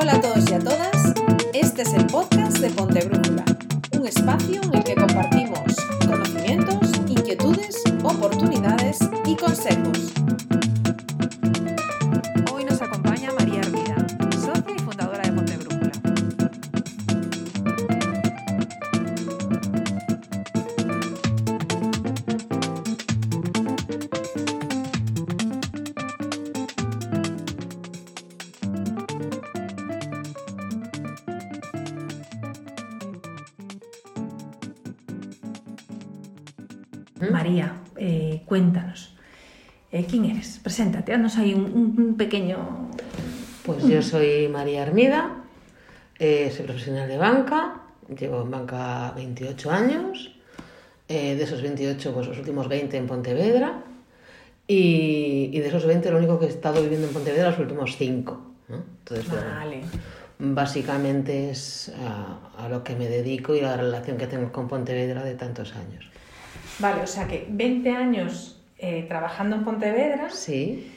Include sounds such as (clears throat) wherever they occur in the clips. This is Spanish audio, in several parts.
Hola a todos y a todas, este es el podcast de Ponte Brújula, un espacio en el que compartimos conocimientos, inquietudes, oportunidades y consejos. Haznos ahí un, pequeño... Pues yo soy María Armida, eh, soy profesional de banca, llevo en banca 28 años, eh, de esos 28 pues los últimos 20 en Pontevedra y, y de esos 20 lo único que he estado viviendo en Pontevedra los últimos 5. Entonces, bueno, Vale. básicamente es a, a lo que me dedico y la relación que tengo con Pontevedra de tantos años. Vale, o sea que 20 años eh, trabajando en Pontevedra, Sí,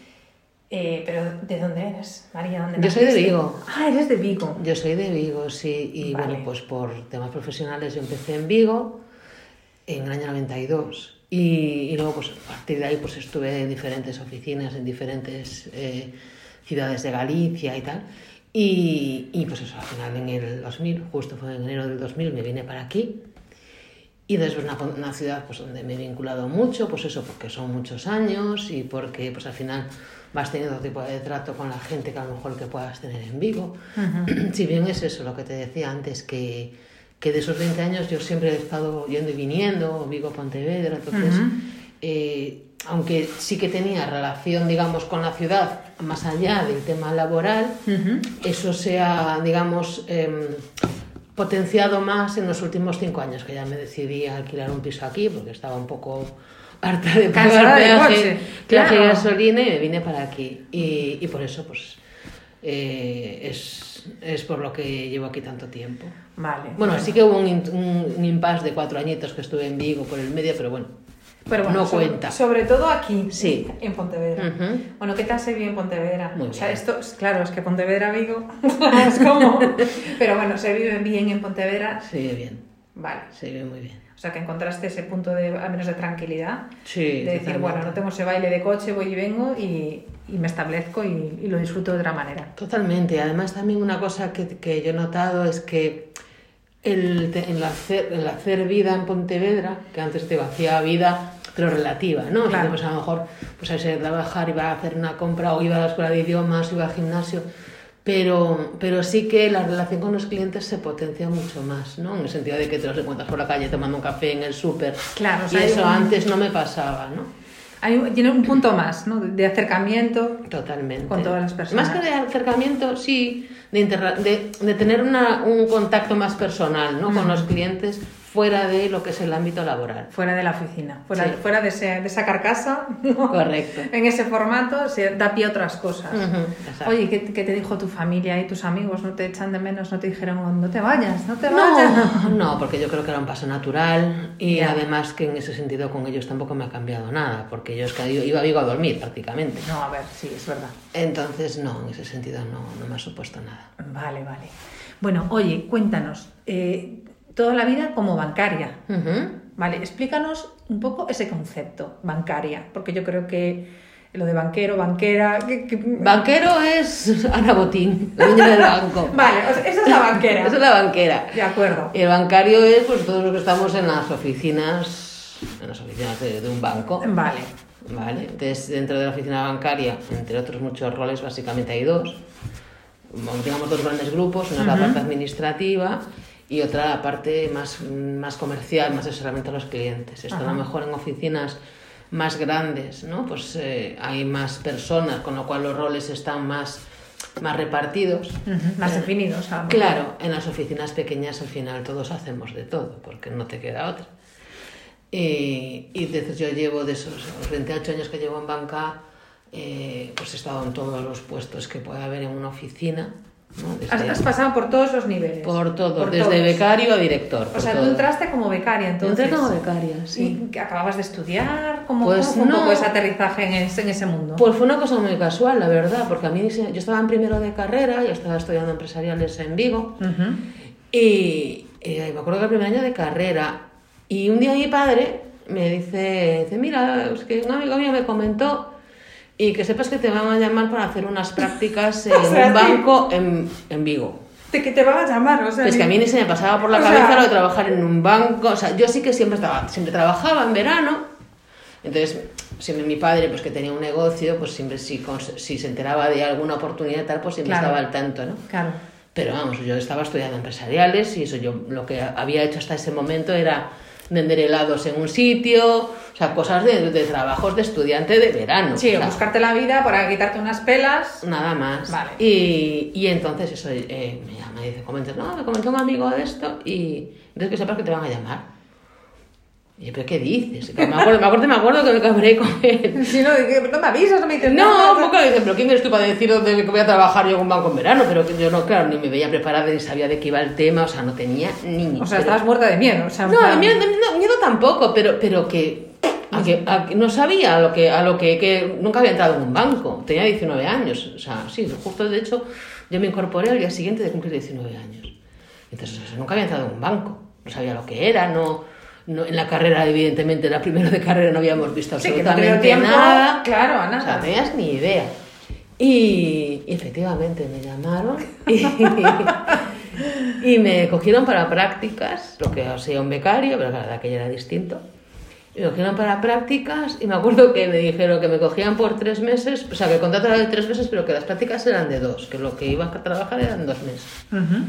eh, pero ¿de dónde eres, María? ¿Dónde Yo soy de? Vigo. Ah, eres de Vigo. Yo soy de Vigo, sí, y Vale. bueno, pues por temas profesionales yo empecé en Vigo en el año 92 y, y luego pues a partir de ahí pues estuve en diferentes oficinas, en diferentes eh, ciudades de Galicia y tal. Y, y pues eso, al final en el 2000, justo fue en enero del 2000, me vine para aquí. Y después una, una ciudad pues, donde me he vinculado mucho, pues eso, porque son muchos años y porque pues al final vas teniendo otro tipo de trato con la gente que a lo mejor que puedas tener en Vigo. (clears throat) Si bien es eso lo que te decía antes, que, que de esos 20 años yo siempre he estado yendo y viniendo, Vigo, Pontevedra, entonces, eh, aunque sí que tenía relación, digamos, con la ciudad, más allá del tema laboral, eso se ha, digamos, em, potenciado más en los últimos cinco años, que ya me decidí a alquilar un piso aquí, porque estaba un poco harta de pagar peaje, claro. gasolina y me vine para aquí. Y, y por eso, pues, eh, es, es por lo que llevo aquí tanto tiempo. Vale. Bueno, sí que hubo un, un, un impasse de cuatro añitos que estuve en Vigo por el medio, pero bueno. Pero bueno, no sobre, cuenta. Sobre todo aquí, Sí. en Pontevedra. Bueno, ¿qué tal se vive en Pontevedra? Muy o sea, bien. esto, es- claro, es que Pontevedra, Vigo, (laughs) es como... (laughs) Pero bueno, se vive bien en Pontevedra. Se vive bien, Vale. se vive muy bien. O sea, que encontraste ese punto de, al menos de tranquilidad. Sí, de decir, bueno, no tengo ese baile de coche, voy y vengo y, y me establezco y, y lo disfruto de otra manera. Totalmente. Además, también una cosa que, que yo he notado es que el, el hacer, el hacer vida en Pontevedra, que antes te hacía vida, pero relativa, ¿no? O sea, Claro. pues a lo mejor pues, a trabajar, iba a hacer una compra o iba a la escuela de idiomas, iba al gimnasio. Pero, pero sí que la relación con los clientes se potencia mucho más, ¿no? En el sentido de que te los encuentras por la calle tomando un café en el súper. Claro, o y sea, hay eso un- antes no me pasaba, ¿no? Hay, un- tiene un punto más, ¿no? De acercamiento. Totalmente. Con todas las personas. Más que de acercamiento, sí, de, interra- de, de tener una- un contacto más personal ¿no? con los clientes fuera de lo que es el ámbito laboral. Fuera de la oficina, fuera, Sí. fuera de, ese- de esa carcasa, (laughs) ¿no? Correcto. en ese formato se da pie a otras cosas. Oye, ¿qué, qué te dijo tu familia y tus amigos? ¿No te echan de menos? ¿No te dijeron, no te vayas, no te vayas? (laughs) No, porque yo creo que era un paso natural y además que en ese sentido con ellos tampoco me ha cambiado nada, porque yo es que iba a Vigo a dormir prácticamente. No, a ver, sí, es verdad. Entonces, no, en ese sentido no, no me ha supuesto nada. Vale, vale. Bueno, oye, cuéntanos, eh, toda la vida como bancaria. Vale, explícanos un poco ese concepto, bancaria, porque yo creo que lo de banquero, banquera... que- que- Banquero es Ana Botín, la dueña del banco. (laughs) Vale, esa es la banquera. Esa es la banquera. De acuerdo. Y el bancario es pues todos los que estamos en las oficinas, en las oficinas de, de un banco. Vale. ¿Vale? Entonces, dentro de la oficina bancaria, entre otros muchos roles, básicamente hay dos. Digamos dos grandes grupos, una es la parte administrativa y otra la parte más, más comercial, más asesoramiento a los clientes. Esto a Ajá. lo mejor en oficinas más grandes, ¿no? Pues eh, hay más personas, con lo cual los roles están más, más repartidos. Ujú, Más definidos. a lo mejor. Claro, en las oficinas pequeñas al final todos hacemos de todo, porque no te queda otra. Y, y entonces yo llevo de esos los 28 años que llevo en banca, eh, pues he estado en todos los puestos que pueda haber en una oficina, ¿no? Has, pasado por todos los niveles. por todo, Por desde todos. becario a director. O sea, todo. tú entraste como becaria, entonces. Entré como becaria, sí. ¿Y acababas de estudiar? ¿Cómo, Pues cómo fue un no. poco ese aterrizaje en ese, en ese mundo? Pues fue una cosa muy casual, la verdad, porque a mí yo estaba en primero de carrera, yo estaba estudiando empresariales en Vigo, Ujú. y, eh, me acuerdo que el primer año de carrera, y un día mi padre me dice, dice, mira, es que un amigo mío me comentó, y que sepas que te van a llamar para hacer unas (laughs) prácticas en O sea, un banco en, en Vigo. De que te van a llamar, o sea. Es que a mí ni se me pasaba por la cabeza sea- lo de trabajar en un banco. O sea, yo sí que siempre estaba, siempre trabajaba en verano. Entonces, siempre mi padre, pues que tenía un negocio, pues siempre si, si se enteraba de alguna oportunidad y tal, pues siempre Claro. estaba al tanto, ¿no? Claro. Pero vamos, yo estaba estudiando empresariales y eso yo lo que había hecho hasta ese momento era vender helados en un sitio, o sea, cosas de, de trabajos de estudiante de verano. Sí, o sea, buscarte la vida para quitarte unas pelas. Nada más. Vale. Y, y entonces eso, eh, me llama y dice, comenta, no, me comentó un amigo de esto y entonces que sepas que te van a llamar. Y yo, ¿pero qué dices? Me acuerdo, me acuerdo, me acuerdo que me cabré con él. (laughs) Si no, no me avisas, no me dices No, un poco le dice, pero ¿quién eres tú para decir dónde que voy a trabajar yo en un banco en verano? Pero que yo no, claro, ni me veía preparada ni sabía de qué iba el tema, o sea, no tenía ni... O sea, pero- estabas muerta de miedo. O sea, No, de plan- miedo, de miedo- miedo tampoco, pero, pero que, a que, a que no sabía a lo que, a lo que, que nunca había entrado en un banco. Tenía 19 años, o sea, sí, justo de hecho yo me incorporé al día siguiente de cumplir 19 años. Entonces, o sea, nunca había entrado en un banco, no sabía lo que era, no, no en la carrera, evidentemente, la primero de carrera no habíamos visto Sí, que no te absolutamente tiempo, nada. claro, a O sea, nada. no tenías ni idea. Y, y efectivamente me llamaron y, (laughs) y me cogieron para prácticas, lo que sea un becario, pero claro, aquello era distinto. Y me cogieron para prácticas y me acuerdo que me dijeron que me cogían por tres meses, o sea, que el contrato era de tres meses, pero que las prácticas eran de dos, que lo que iba a trabajar eran dos meses. Ujú.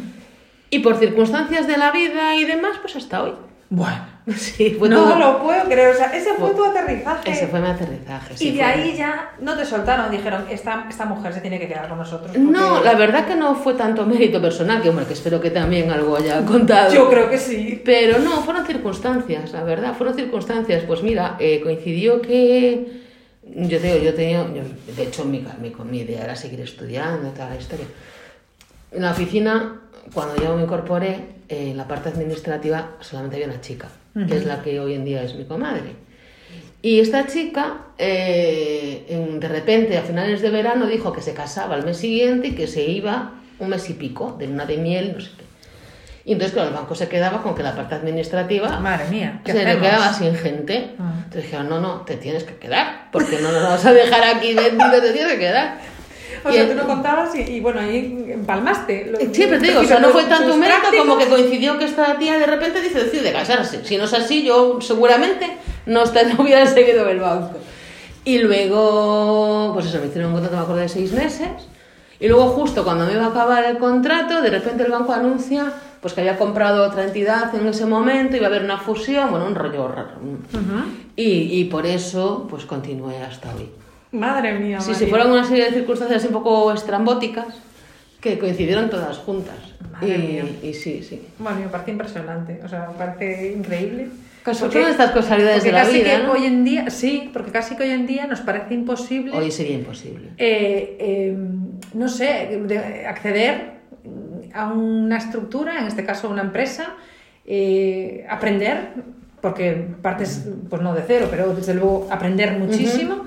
Y por circunstancias de la vida y demás, pues hasta hoy. Bueno. (laughs) Sí, fue no todo- lo puedo creer. O sea, ese fue tu aterrizaje. Ese fue mi aterrizaje. sí, y de ahí ya no te soltaron, dijeron, esta, esta mujer se tiene que quedar con nosotros. porque- No, la verdad que no fue tanto mérito personal, que hombre, que espero que también algo haya contado. Yo creo que sí. Pero no, fueron circunstancias, la verdad, fueron circunstancias. Pues mira, eh, coincidió que yo, te digo, yo tenía, yo- de hecho mi, mi, mi idea era seguir estudiando, toda la historia. En la oficina, cuando yo me incorporé, eh, en la parte administrativa solamente había una chica, que es la que hoy en día es mi comadre. Y esta chica, eh, en- de repente, a finales de verano, dijo que se casaba al mes siguiente y que se iba un mes y pico, de luna de miel, no sé qué. Y entonces, claro, el banco se quedaba con que la parte administrativa Madre mía, ¿qué se le quedaba sin gente. Ah. Entonces dijeron, no, no, te tienes que quedar, porque no nos vamos a dejar aquí vendidos, te tienes que quedar. O Y sea, tú lo contabas y, y bueno, ahí empalmaste. Lo- Siempre te digo, o sea, no fue tanto un mérito como que coincidió que esta tía de repente dice, decide casarse. Si no es así, yo seguramente no, no hubiera seguido el banco. Y luego, pues eso, me hicieron un contrato, me acuerdo, de seis meses. Y luego justo cuando me iba a acabar el contrato, de repente el banco anuncia pues que había comprado otra entidad en ese momento, iba a haber una fusión, bueno, un rollo raro. Y por eso, pues continué hasta hoy. Madre mía. Sí, si fueron una serie de circunstancias un poco estrambóticas que coincidieron todas juntas. Madre mía. Y, y sí, sí. Bueno, me parece impresionante, o sea, me parece increíble. Porque- son estas casualidades de la casi vida, que ¿no? hoy en día, sí, porque casi que hoy en día nos parece imposible, Hoy sería imposible. eh, eh, no sé, de- acceder a una estructura, en este caso una empresa, eh, aprender, porque partes, pues no de cero, pero desde luego aprender muchísimo.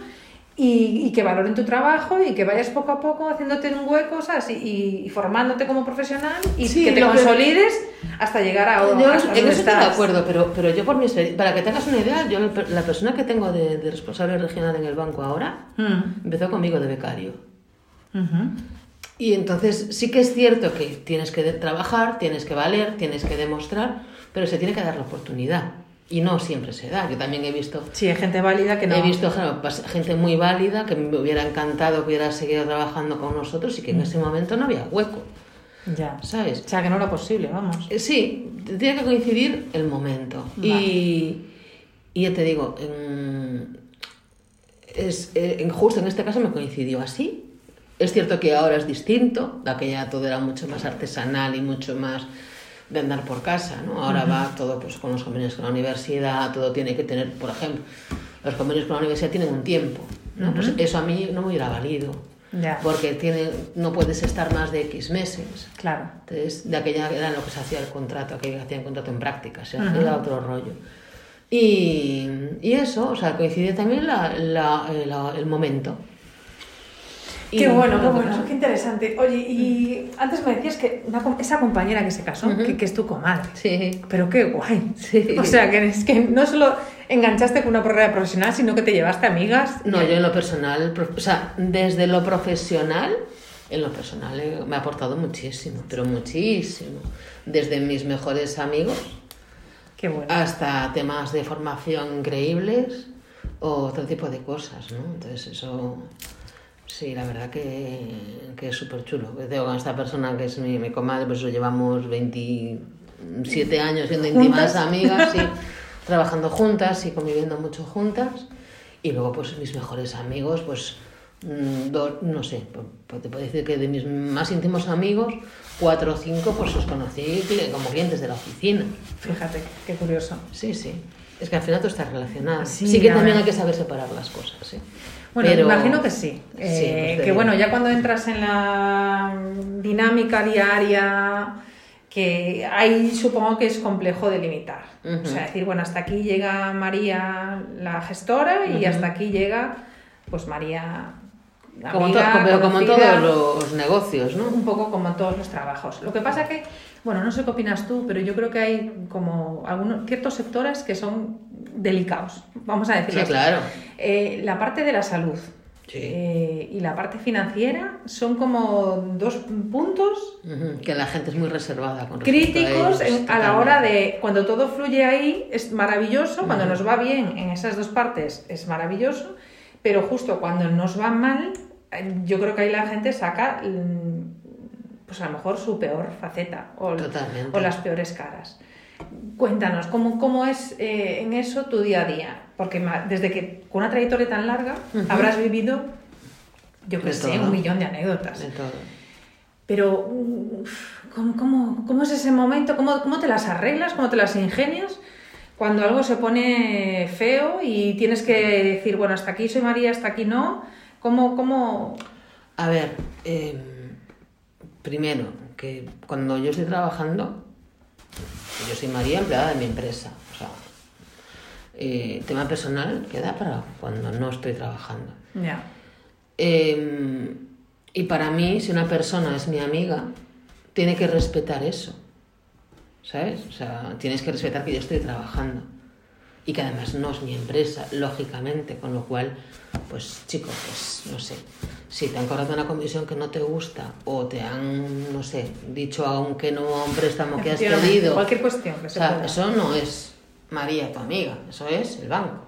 Y, y que valoren tu trabajo y que vayas poco a poco haciéndote un hueco, ¿sabes? Y, y formándote como profesional y Sí, que te que- consolides hasta llegar a, Yo hasta en eso estoy de acuerdo, pero, pero yo por mi experiencia, para que tengas una idea, yo la- persona que tengo de, de responsable regional en el banco ahora Mm. empezó conmigo de becario. Y entonces sí que es cierto que tienes que trabajar, tienes que valer, tienes que demostrar, pero se tiene que dar la oportunidad. Y no siempre se da. Yo también he visto Sí, hay gente válida que no. He visto gente muy válida que me hubiera encantado que hubiera seguido trabajando con nosotros y que en ese momento no había hueco, Ya. ¿sabes? O sea, que no era posible, vamos. Eh, Sí, tiene que coincidir el momento. Y, y ya te digo, en, es, eh, en- justo en este caso me coincidió así. Es cierto que ahora es distinto, aquella todo era mucho más artesanal y mucho más de andar por casa, ¿no? Ahora va todo pues, con los convenios con la universidad, todo tiene que tener, por ejemplo, los convenios con la universidad tienen un tiempo, ¿no? Pues eso a mí no me hubiera valido. Porque tiene, no puedes estar más de X meses. Claro. Entonces, de aquella era lo que se hacía el contrato, aquello que hacían contrato en práctica, o sea, Ujú. era otro rollo. Y, y eso, o sea, coincide también la, la- la- el momento. Qué bueno, qué bueno, qué interesante. Oye, y antes me decías que una esa compañera que se casó, que, que es tu comadre. Sí, Pero qué guay. Sí. O sea, que es que no solo enganchaste con una carrera profesional, sino que te llevaste amigas. No, yo en lo personal, o sea, desde lo profesional, en lo personal eh, me ha aportado muchísimo, pero muchísimo. Desde mis mejores amigos Qué bueno. hasta temas de formación increíbles o otro tipo de cosas, ¿no? Entonces eso, sí, la verdad que, que es súper chulo. Tengo con esta persona que es mi, mi comadre, pues lo llevamos 27 años siendo íntimas amigas, sí, (laughs) trabajando juntas y conviviendo mucho juntas. Y luego pues mis mejores amigos, pues mm, dos, no sé, pues, pues te puedo decir que de mis más íntimos amigos, cuatro o cinco pues los conocí como clientes de la oficina. Fíjate, qué curioso. Sí, sí. Es que al final todo está relacionado. Sí, Sí, que también ver. hay que saber separar las cosas, sí. Bueno, Pero- imagino que sí. Eh, pues que bueno, ya cuando entras en la dinámica diaria, que ahí supongo que es complejo delimitar. Ujú. O sea, decir, bueno, hasta aquí llega María la gestora y hasta aquí llega pues María amiga, como- pero como en todos los negocios, ¿no? un poco como en todos los trabajos. Lo que pasa que, bueno, no sé qué opinas tú, pero yo creo que hay como algunos ciertos sectores que son delicados, vamos a Sí, decirlo así. claro. Eh, la parte de la salud Sí. eh, y la parte financiera son como dos puntos Que la gente es muy reservada con críticos a, ellos, a la hora de cuando todo fluye ahí es maravilloso, cuando nos va bien en esas dos partes es maravilloso, pero justo cuando nos va mal, eh, yo creo que ahí la gente saca mm, pues a lo mejor su peor faceta o las peores caras. Cuéntanos, ¿cómo, cómo es eh, en eso tu día a día? Porque desde que con una trayectoria tan larga habrás vivido, yo qué De sé, todo. un millón de anécdotas. De todo. Pero, ¿cómo, cómo, cómo es ese momento? ¿Cómo, ¿Cómo te las arreglas? ¿Cómo te las ingenias? Cuando algo se pone feo y tienes que decir, bueno, hasta aquí soy María, hasta aquí no. ¿Cómo, cómo... A ver, eh, primero, que cuando yo estoy trabajando, yo soy María, empleada de mi empresa. O sea, eh, tema personal queda para cuando no estoy trabajando. Ya. Eh, y para mí, si una persona es mi amiga, tiene que respetar eso. ¿Sabes? O sea, tienes que respetar que yo estoy trabajando. Y que además no es mi empresa, lógicamente. Con lo cual, pues chico, pues no sé. Si te han cobrado una comisión que no te gusta o te han, no sé, dicho aunque no a un préstamo que has pedido. Cualquier cuestión que O se sea, pueda. eso no es María tu amiga, eso es el banco.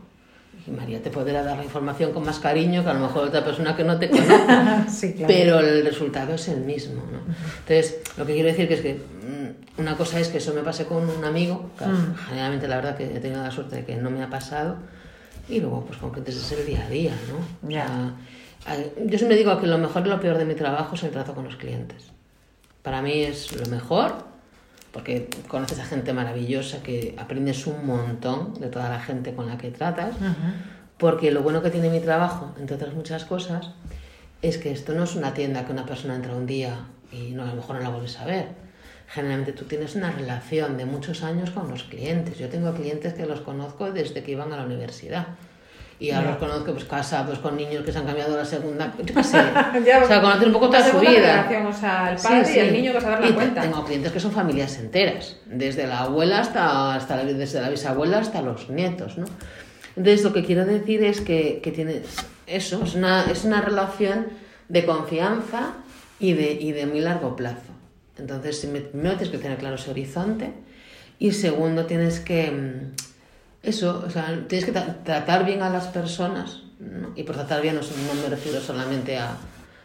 Y María te podrá dar la información con más cariño que a lo mejor otra persona que no te conoce. (laughs) sí, claro. Pero el resultado es el mismo, ¿no? Entonces, lo que quiero decir que es que mm, una cosa es que eso me pase con un amigo, que Mm. generalmente la verdad que he tenido la suerte de que no me ha pasado, y luego pues con clientes es el día a día, ¿no? O sea, hay- yo siempre digo que lo mejor y lo peor de mi trabajo es el trato con los clientes. Para mí es lo mejor, porque conoces a gente maravillosa que aprendes un montón de toda la gente con la que tratas. Ujú. Porque lo bueno que tiene mi trabajo, entre otras muchas cosas, es que esto no es una tienda que una persona entra un día y no, a lo mejor no la vuelves a ver. Generalmente tú tienes una relación de muchos años con los clientes. Yo tengo clientes que los conozco desde que iban a la universidad. Y ahora Ya. los conozco pues casados con niños que se han cambiado a la segunda. Qué sé. (laughs) Ya, o sea, conocer un poco toda su vida. o sea, el padre y el niño que se dar la Y cuenta. Tengo clientes que son familias enteras, desde la abuela hasta, hasta la, desde la bisabuela hasta los nietos, ¿no? Entonces lo que quiero decir es que, que tienes eso, es una, es una relación de confianza y de, y de muy largo plazo. Entonces, primero tienes que tener claro ese horizonte y segundo tienes que, mm, eso, o sea, tienes que tra- tratar bien a las personas, ¿no? y por tratar bien no, no me refiero solamente a...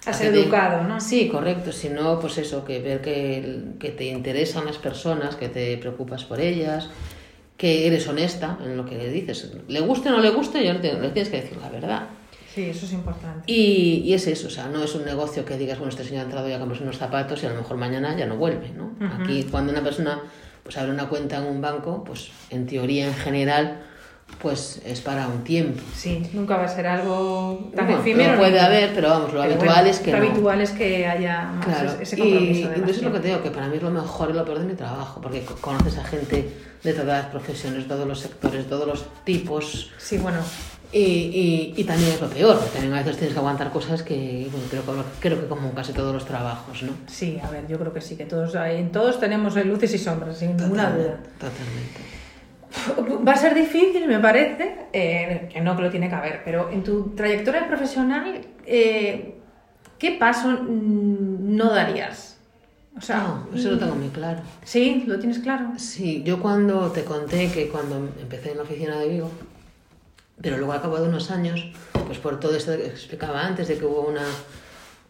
A ser que te- educado, ¿no? Sí, correcto, sino pues eso, que ver que, que te interesan las personas, que te preocupas por ellas, que eres honesta en lo que le dices. Le guste o no le guste, ya le tienes, le tienes que decir la verdad. Sí, eso es importante. Y, y es eso, o sea, no es un negocio que digas, bueno, este señor ha entrado ya a comprarse unos zapatos y a lo mejor mañana ya no vuelve, ¿no? Ujú. Aquí cuando una persona pues abre una cuenta en un banco, pues en teoría en general, pues es para un tiempo. Sí, nunca va a ser algo tan Bueno, efímero. lo puede haber, pero vamos, lo pero habitual bueno, es que Lo no. habitual es que haya más Claro, ese- y, compromiso. y de eso es lo que te digo, que para mí es lo mejor y lo peor de mi trabajo, porque co- conoces a gente de todas las profesiones, todos los sectores, todos los tipos, Sí, bueno, y, y, y también es lo peor, también a veces tienes que aguantar cosas que, bueno, creo, creo que como casi todos los trabajos, ¿no? sí, a ver, yo creo que sí, que todos, en todos tenemos luces y sombras, sin ninguna duda. Totalmente. Va a ser difícil, me parece, eh, que no que lo tiene que haber, pero en tu trayectoria profesional, eh, ¿qué paso mm, no darías? O sea, No, eso lo tengo muy claro. ¿sí? ¿Lo tienes claro? Sí, yo cuando te conté que cuando empecé en la oficina de Vigo, pero luego al cabo de unos años, pues por todo esto que explicaba antes, de que hubo una,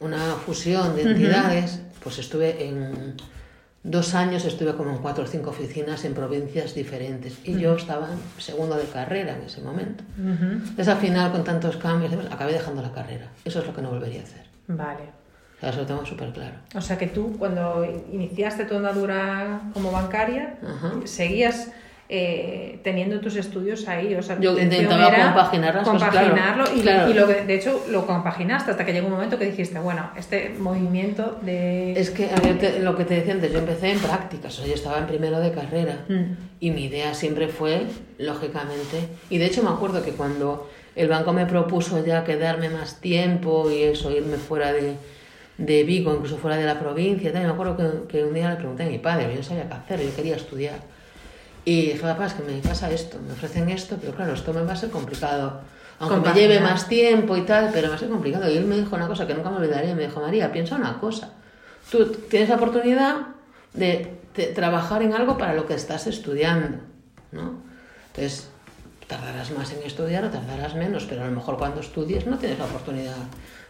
una fusión de entidades, pues estuve en dos años, estuve como en cuatro o cinco oficinas en provincias diferentes. Y yo estaba en segundo de carrera en ese momento. Entonces al final, con tantos cambios, acabé dejando la carrera. Eso es lo que no volvería a hacer. Vale. Eso lo tengo súper claro. O sea que tú, cuando iniciaste tu andadura como bancaria, Ajá. seguías eh, teniendo tus estudios ahí. O sea, tu Yo intentaba era compaginar las cosas, claro, compaginarlo y, claro. y lo que- de hecho lo compaginaste hasta que llegó un momento que dijiste, bueno, este movimiento de... Es que a ver, te- lo que te decía antes, yo empecé en prácticas, o sea, yo estaba en primero de carrera Mm. y mi idea siempre fue, lógicamente, y de hecho me acuerdo que cuando el banco me propuso ya quedarme más tiempo y eso, irme fuera de, de Vigo, incluso fuera de la provincia, y me acuerdo que, que un día le pregunté a mi padre, yo no sabía qué hacer, yo quería estudiar. Y dije, papá, es que me pasa esto, me ofrecen esto, pero claro, esto me va a ser complicado. Aunque me lleve más tiempo y tal, pero va a ser complicado. Y él me dijo una cosa que nunca me olvidaré, me dijo, María, piensa una cosa. Tú tienes la oportunidad de, de trabajar en algo para lo que estás estudiando, ¿no? Entonces, tardarás más en estudiar o tardarás menos, pero a lo mejor cuando estudies no tienes la oportunidad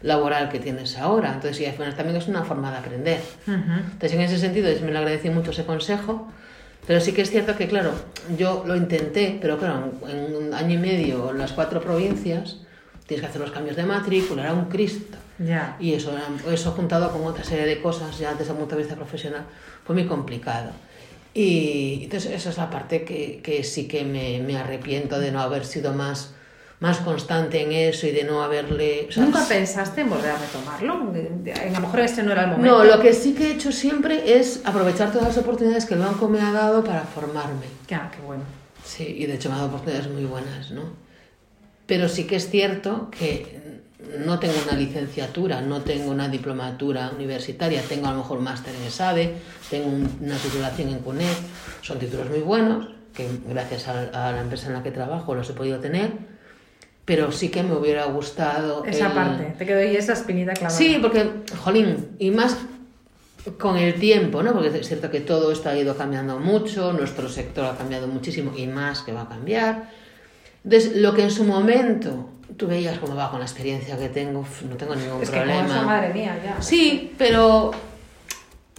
laboral que tienes ahora. Entonces, y al final también es una forma de aprender. Ujú. Entonces, en ese sentido, me lo agradecí mucho ese consejo. Pero sí que es cierto que, claro, yo lo intenté, pero claro, en un año y medio en las cuatro provincias tienes que hacer los cambios de matrícula, era un Cristo. Ya. Y eso, eso juntado con otra serie de cosas, ya desde el punto de vista profesional, fue muy complicado. Y entonces esa es la parte que, que sí que me, me arrepiento de no haber sido más, más constante en eso y de no haberle... sea, ¿Nunca pensaste en volver a retomarlo? A lo mejor este no era el momento. no, lo que sí que he hecho siempre es aprovechar todas las oportunidades que el banco me ha dado para formarme. Ah, qué bueno. Sí, y de hecho me ha dado oportunidades muy buenas, ¿no? Pero sí que es cierto que no tengo una licenciatura, no tengo una diplomatura universitaria, tengo a lo mejor máster en SADE, tengo un- una titulación en CUNED, son títulos muy buenos, que gracias a, a la empresa en la que trabajo los he podido tener, pero sí que me hubiera gustado... Esa el- parte, te quedó ahí esa espinita clavada. Sí, porque, jolín, y más con el tiempo, ¿no? Porque es cierto que todo esto ha ido cambiando mucho, nuestro sector ha cambiado muchísimo y más que va a cambiar. Entonces, lo que en su momento tú veías cómo va con la experiencia que tengo, no tengo ningún Es problema. como madre mía, ya. Sí, pero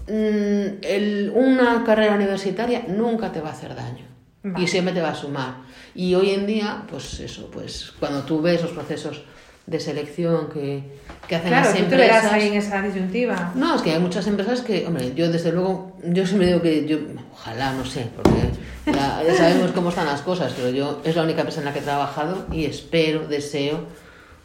mm, el- una carrera universitaria nunca te va a hacer daño Vale. y siempre te va a sumar. Y hoy en día, pues eso, pues cuando tú ves los procesos de selección que, que hacen Claro, las tú empresas... ahí en esa disyuntiva. No, es que hay muchas empresas que, hombre, yo desde luego, yo siempre digo que yo, ojalá, no sé, porque ya, ya sabemos cómo están las cosas, pero yo es la única empresa en la que he trabajado y espero, deseo,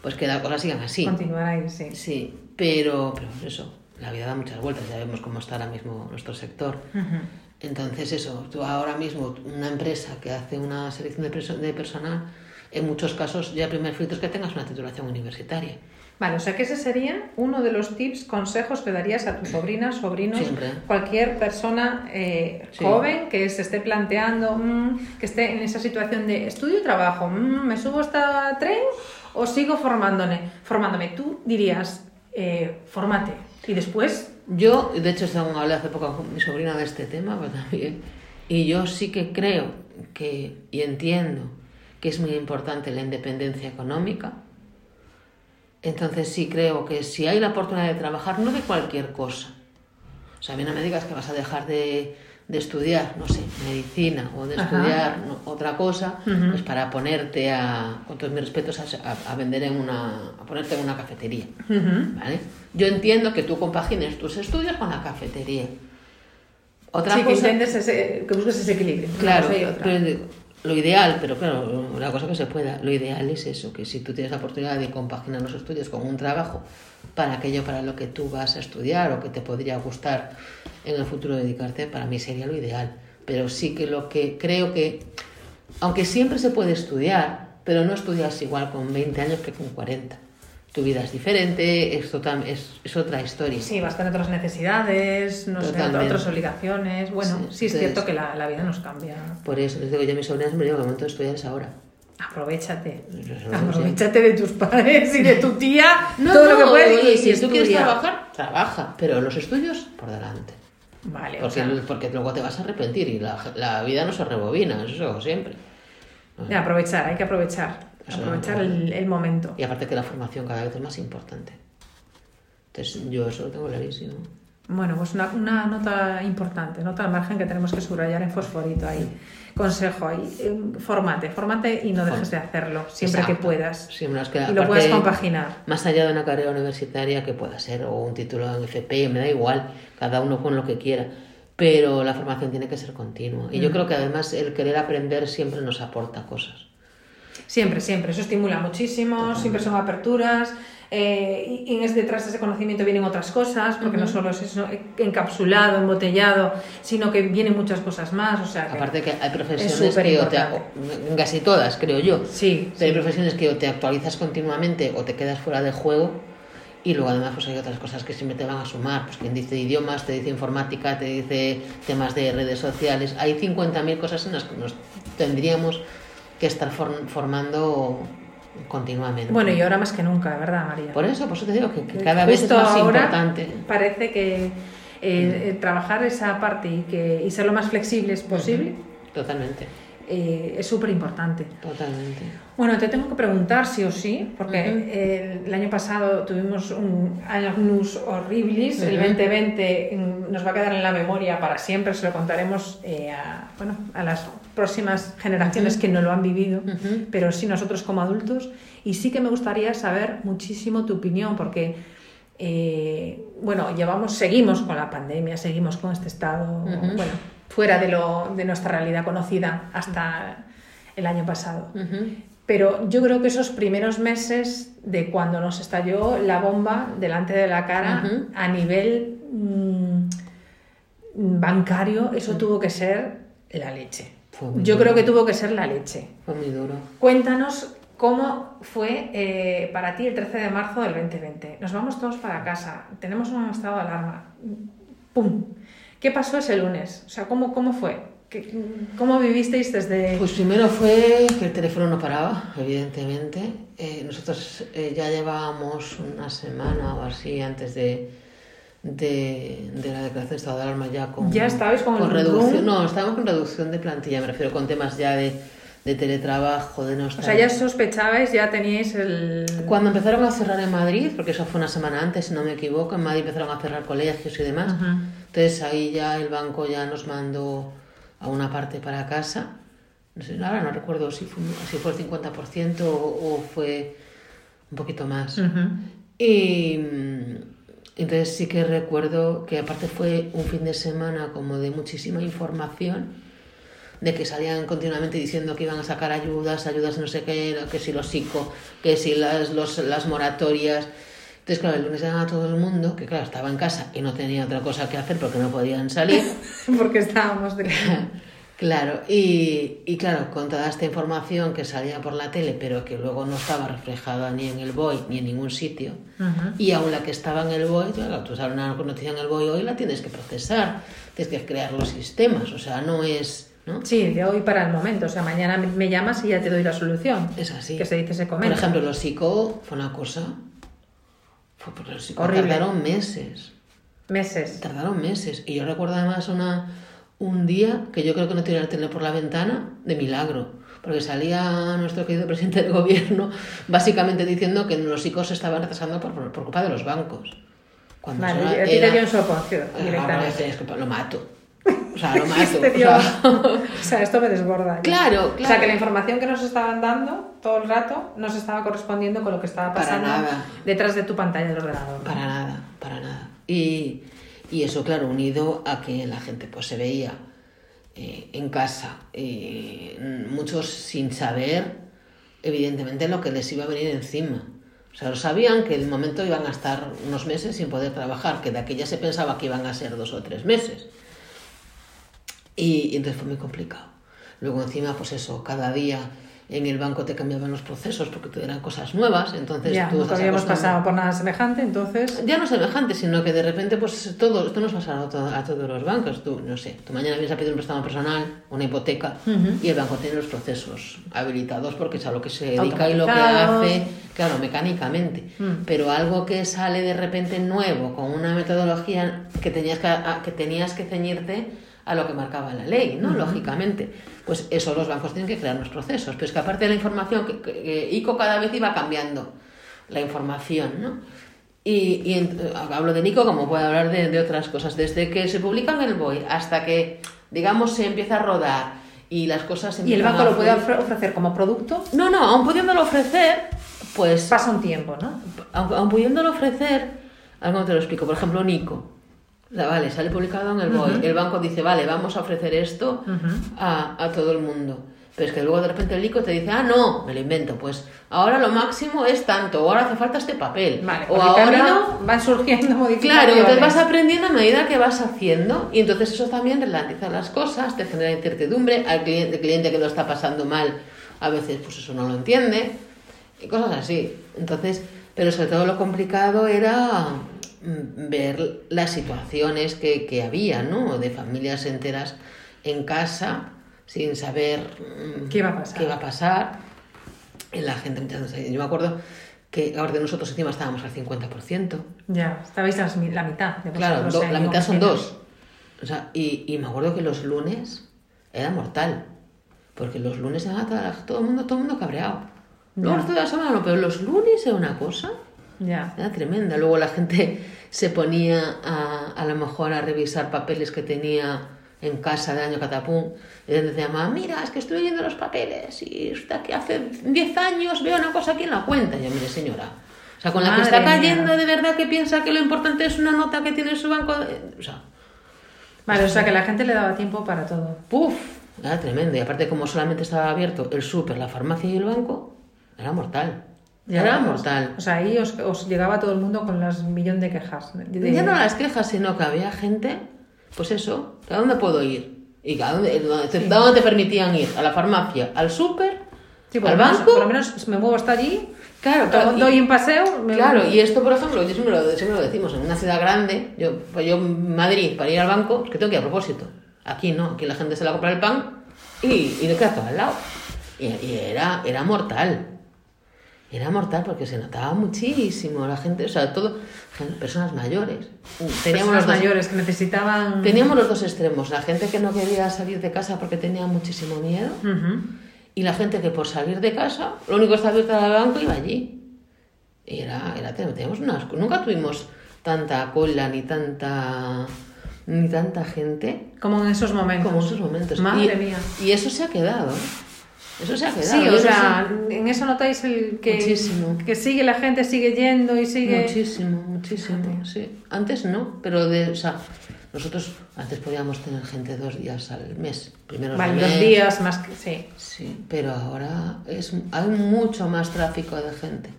pues que las cosas sigan así. Continuar ahí, sí. Sí, pero, pero eso, la vida da muchas vueltas, ya vemos cómo está ahora mismo nuestro sector. Ujú. Entonces eso, tú ahora mismo, una empresa que hace una selección de, perso- de personal, en muchos casos ya el primer filtro es que tengas una titulación universitaria. Vale, o sea que ese sería uno de los tips, consejos que darías a tus sobrinas, sobrinos, Siempre. cualquier persona eh, Sí. joven que se esté planteando, mm, que esté en esa situación de estudio y trabajo, mm, ¿me subo hasta tren o sigo formándome? formándome? Tú dirías, eh, fórmate y después, Yo, de hecho, hablé hace poco con mi sobrina de este tema pero también, y yo sí que creo que, y entiendo que es muy importante la independencia económica. Entonces sí creo que si hay la oportunidad de trabajar, no de cualquier cosa. O sea, a mí no me digas que vas a dejar de, de estudiar, no sé, medicina o de Ajá. estudiar no, otra cosa, Ujú. pues para ponerte a, con todos mis respetos, a, a- vender en una, a ponerte en una cafetería. ¿vale? Yo entiendo que tú compagines tus estudios con la cafetería. Otra sí, que cosa, intentes ese, que busques ese equilibrio. una claro, pero digo, lo ideal, pero claro, la cosa que se pueda, lo ideal es eso, que si tú tienes la oportunidad de compaginar los estudios con un trabajo para aquello para lo que tú vas a estudiar o que te podría gustar en el futuro dedicarte, para mí sería lo ideal. Pero sí que lo que creo que, aunque siempre se puede estudiar, pero no estudias igual con 20 años que con 40 tu vida es diferente, es, total, es, es otra historia. Sí, vas a tener otras necesidades, no sé, otras obligaciones. Bueno, sí, Sí, es entonces- cierto que la, la vida nos cambia. Por eso les digo yo a mis sobrinas, me digo que el momento de estudiar es ahora. Aprovechate. (laughs) Aprovechate de tus padres y de tu tía, No, todo lo que puedes. oye, y si tú quieres trabajar, trabaja, pero los estudios por delante. Vale, o Porque, sea, porque luego te vas a arrepentir y la, la vida no se rebobina, eso siempre. de aprovechar, hay que aprovechar. Aprovechar el, el momento. Y aparte que la formación cada vez es más importante. Entonces yo eso lo tengo clarísimo. Bueno, pues una, una nota importante, nota al margen que tenemos que subrayar en fosforito ahí. Consejo ahí, eh, formate, formate y no dejes de hacerlo siempre que puedas. Sí, es que Y lo puedas compaginar. Más allá de una carrera universitaria que pueda ser, o un título en FP, me da igual, cada uno con lo que quiera. Pero la formación tiene que ser continua. Y yo creo que además el querer aprender siempre nos aporta cosas. Siempre, siempre. Eso estimula muchísimo, siempre son aperturas. Eh, y, y detrás de ese conocimiento vienen otras cosas, porque no solo es eso encapsulado, embotellado, sino que vienen muchas cosas más. O sea, que- Aparte que hay profesiones que o te, casi todas, creo yo. Sí, Pero hay profesiones que o te actualizas continuamente o te quedas fuera de juego y luego además pues hay otras cosas que siempre te van a sumar. Pues quien dice idiomas, te dice informática, te dice temas de redes sociales. Hay 50.000 cosas en las que nos tendríamos que estar for- formando continuamente. Bueno, y ahora más que nunca, ¿verdad, María? Por eso, por eso te digo que, que cada vez es Justo más ahora importante. Parece que eh, eh, trabajar esa parte y, que, y ser lo más flexibles posible Totalmente, eh, es súper importante. totalmente. Bueno, te tengo que preguntar sí o sí, porque eh, el año pasado tuvimos un años horribles, el Ujú. 2020 mm, nos va a quedar en la memoria para siempre, se lo contaremos eh, a, bueno, a las próximas generaciones que no lo han vivido, pero sí nosotros como adultos. Y sí que me gustaría saber muchísimo tu opinión, porque, eh, bueno, llevamos, seguimos con la pandemia, seguimos con este estado, bueno, fuera de, lo, de nuestra realidad conocida hasta el año pasado. Pero yo creo que esos primeros meses de cuando nos estalló la bomba delante de la cara a nivel mm, bancario, eso tuvo que ser la leche. Yo duro. creo que tuvo que ser la leche. Fue muy duro. Cuéntanos cómo fue eh, para ti el 13 de marzo del 2020. Nos vamos todos para casa, tenemos un estado de alarma. ¡Pum! ¿Qué pasó ese lunes? O sea, ¿cómo, cómo fue? ¿Qué- ¿Cómo vivisteis desde...? Pues primero fue que el teléfono no paraba, evidentemente. Eh, nosotros eh, ya llevábamos una semana o así antes de, de, de la declaración de estado de alarma ya con, ¿Ya estabais con el reducción. No, estábamos con reducción de plantilla, me refiero con temas ya de, de teletrabajo, de no o estar. sea, ya sospechabais, ya teníais el... Cuando empezaron a cerrar en Madrid, porque eso fue una semana antes, si no me equivoco, en Madrid empezaron a cerrar colegios y demás. Ujú. Entonces ahí ya el banco ya nos mandó a una parte para casa. No sé, ahora no recuerdo si fue, si fue el 50% o, o fue un poquito más. Ujú. Y mm, entonces sí que recuerdo que aparte fue un fin de semana como de muchísima información, de que salían continuamente diciendo que iban a sacar ayudas, ayudas no sé qué, que si los psico, que si las, los, las moratorias. Entonces, claro, el lunes a todo el mundo, que claro, estaba en casa y no tenía otra cosa que hacer porque no podían salir. (laughs) Porque estábamos de... (laughs) Claro, y, y claro, con toda esta información que salía por la tele, pero que luego no estaba reflejada ni en el BOE ni en ningún sitio, y aún la que estaba en el BOE, claro, tú sabes una noticia en el BOE hoy la tienes que procesar, tienes que crear los sistemas, o sea, no es, ¿no? Sí, de hoy para el momento. O sea, mañana me- llamas y ya te doy la solución. Es así. Que se dice, se Por comenta. ejemplo, los psico fue una cosa, fue por los psico Horrible. tardaron meses. Meses. Tardaron meses. Y yo recuerdo además una, un día que yo creo que no tiré la tele por la ventana de milagro. Porque salía nuestro querido presidente del gobierno básicamente diciendo que los psicos se estaban retrasando por, por culpa de los bancos. Cuando Vale, eso a ti te era- dio un soponcio Ah, directamente. lo mato. O sea, (laughs) o sea, (laughs) O sea, esto me desborda. ya. Claro, O sea, claro. que la información que nos estaban dando todo el rato no se estaba correspondiendo con lo que estaba Para pasando nada. detrás de tu pantalla del ordenador. Para nada, para nada. Y, y eso, claro, unido a que la gente pues se veía eh, en casa, eh, muchos sin saber, evidentemente, lo que les iba a venir encima. O sea, sabían que el momento iban a estar unos meses sin poder trabajar, que de aquella se pensaba que iban a ser dos o tres meses. Y, y entonces fue muy complicado. Luego encima, pues eso, cada día en el banco te cambiaban los procesos porque te eran cosas nuevas, entonces Ya, tú nunca habíamos pasado por nada semejante, entonces... ya no semejante, sino que de repente, pues todo, esto nos pasa a, to- a todos los bancos. Tú, no sé, tú mañana vienes a pedir un préstamo personal, una hipoteca, Ujú. y el banco tiene los procesos habilitados porque es a lo que se dedica y lo que hace, claro, mecánicamente. Mm. Pero algo que sale de repente nuevo, con una metodología que tenías que, a- que, tenías que ceñirte a lo que marcaba la ley, ¿no? Lógicamente. Pues eso los bancos tienen que crear los procesos. Pero es que aparte de la información, que, que- que ICO cada vez iba cambiando la información, ¿no? Y, y en- hablo de Nico como puedo hablar de, de otras cosas. Desde que se publica en el BOE hasta que, digamos, se empieza a rodar y las cosas se Y el banco a lo puede ofrecer como producto, No, no, aún pudiéndolo ofrecer, pues... pasa un tiempo, ¿no? Aun, aun pudiéndolo ofrecer, algo te lo explico. Por ejemplo, Nico. La- Vale, sale publicado en el BOE. El banco dice, vale, vamos a ofrecer esto a, a todo el mundo. Pero es que luego de repente el Nico te dice, ah, no, me lo invento. Pues ahora lo máximo es tanto, o ahora hace falta este papel. Vale, o ahora... van surgiendo (laughs) modificaciones. Claro, entonces vas aprendiendo a medida que vas haciendo y entonces eso también ralentiza las cosas, te genera incertidumbre, al cliente, el cliente que lo está pasando mal a veces pues eso no lo entiende y cosas así. Entonces, pero sobre todo lo complicado era ver las situaciones que, que había, ¿no? De familias enteras en casa sin saber mm, ¿Qué iba a pasar? qué iba a pasar. Y la gente, yo me acuerdo que ahora de nosotros encima estábamos al 50%. Ya, estabais la, mitad de Claro, do- la mitad son dos. O sea, y, y me acuerdo que los lunes era mortal. Porque los lunes era toda todo el mundo, todo el mundo cabreado. Luego resto de la semana no, pero los lunes era una cosa, Ya. era tremenda. Luego la gente se ponía a, a lo mejor a revisar papeles que tenía en casa de año catapum. Y decía, mamá, mira, es que estoy leyendo los papeles y hasta que hace 10 años veo una cosa aquí en la cuenta. Y yo, mire, señora. O sea, con la que está mía. cayendo de verdad que piensa que lo importante es una nota que tiene en su banco. de- O sea, Vale, o sea que la gente le daba tiempo para todo. Puf, era tremendo. Y aparte, como solamente estaba abierto el súper, la farmacia y el banco, era mortal. Ya, era mortal. O sea, ahí os, os llegaba todo el mundo con las millón de quejas. de- Ya no las quejas, sino que había gente, pues eso, ¿a dónde puedo ir? ¿Y a dónde, dónde te, dónde te permitían ir? ¿A la farmacia? ¿Al súper? Sí, ¿Al menos- banco? por lo menos me muevo hasta allí, Claro, claro. y- doy un paseo. me- Claro, y esto, por ejemplo, yo siempre lo, siempre lo decimos, en una ciudad grande, yo, pues yo Madrid, para ir al banco, es que tengo que ir a propósito. Aquí no, aquí la gente se la compra el pan y, y le queda todo al lado. Y, y era, era mortal. Era mortal porque se notaba muchísimo la gente, o sea, todo, personas mayores. Teníamos Personas los, dos, mayores que necesitaban... teníamos los dos extremos, la gente que no quería salir de casa porque tenía muchísimo miedo y la gente que por salir de casa, lo único que estaba abierto era el banco iba allí. Y era, era. Teníamos unas- nunca tuvimos tanta cola ni tanta ni tanta gente Como en esos momentos. como en esos momentos. Madre y, mía. Y eso se ha quedado. ¿eh? Eso se ha quedado. Sí, o sea, en eso notáis el que, Muchísimo. que sigue la gente, sigue yendo y sigue... muchísimo, muchísimo. Sí. Antes no, pero de, o sea, nosotros antes podíamos tener gente dos días al mes. Primero Vale, dos días más que... Sí. Sí, pero ahora es, hay mucho más tráfico de gente